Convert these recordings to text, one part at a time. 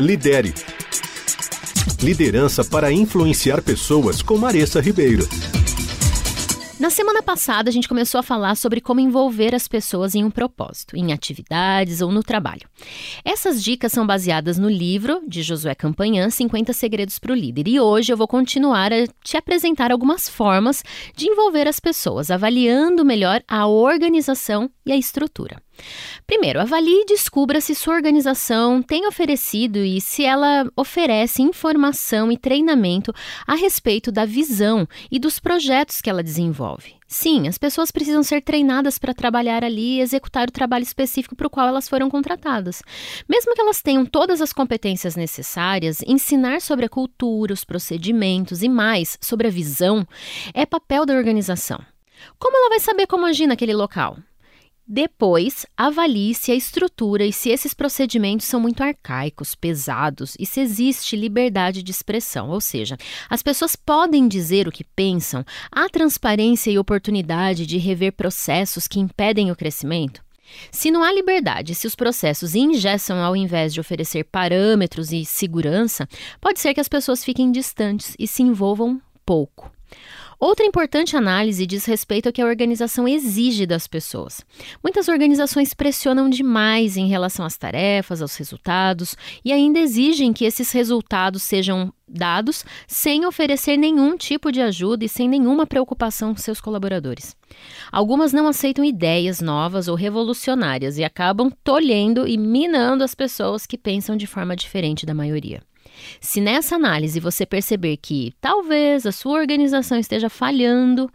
Lidere. Liderança para influenciar pessoas com Maressa Ribeiro. Na semana passada, a gente começou a falar sobre como envolver as pessoas em um propósito, em atividades ou no trabalho. Essas dicas são baseadas no livro de Josué Campanhã, 50 Segredos para o Líder. E hoje eu vou continuar a te apresentar algumas formas de envolver as pessoas, avaliando melhor a organização e a estrutura. Primeiro, avalie e descubra se sua organização tem oferecido e se ela oferece informação e treinamento a respeito da visão e dos projetos que ela desenvolve. Sim, as pessoas precisam ser treinadas para trabalhar ali e executar o trabalho específico para o qual elas foram contratadas. Mesmo que elas tenham todas as competências necessárias, ensinar sobre a cultura, os procedimentos e mais sobre a visão é papel da organização. Como ela vai saber como agir naquele local? Depois, avalie se a estrutura e se esses procedimentos são muito arcaicos, pesados e se existe liberdade de expressão, ou seja, as pessoas podem dizer o que pensam, há transparência e oportunidade de rever processos que impedem o crescimento. Se não há liberdade, se os processos ingessam ao invés de oferecer parâmetros e segurança, pode ser que as pessoas fiquem distantes e se envolvam pouco. Outra importante análise diz respeito ao que a organização exige das pessoas. Muitas organizações pressionam demais em relação às tarefas, aos resultados e ainda exigem que esses resultados sejam dados sem oferecer nenhum tipo de ajuda e sem nenhuma preocupação com seus colaboradores. Algumas não aceitam ideias novas ou revolucionárias e acabam tolhendo e minando as pessoas que pensam de forma diferente da maioria. Se nessa análise você perceber que talvez a sua organização esteja falhando,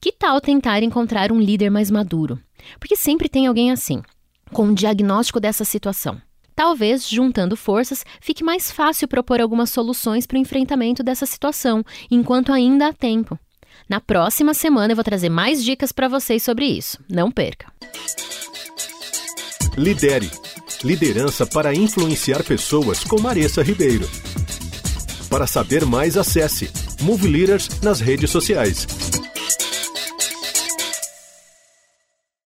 que tal tentar encontrar um líder mais maduro? Porque sempre tem alguém assim, com um diagnóstico dessa situação. Talvez, juntando forças, fique mais fácil propor algumas soluções para o enfrentamento dessa situação, enquanto ainda há tempo. Na próxima semana eu vou trazer mais dicas para vocês sobre isso. Não perca! Lidere Liderança para influenciar pessoas com Maressa Ribeiro. Para saber mais, acesse Move Leaders nas redes sociais.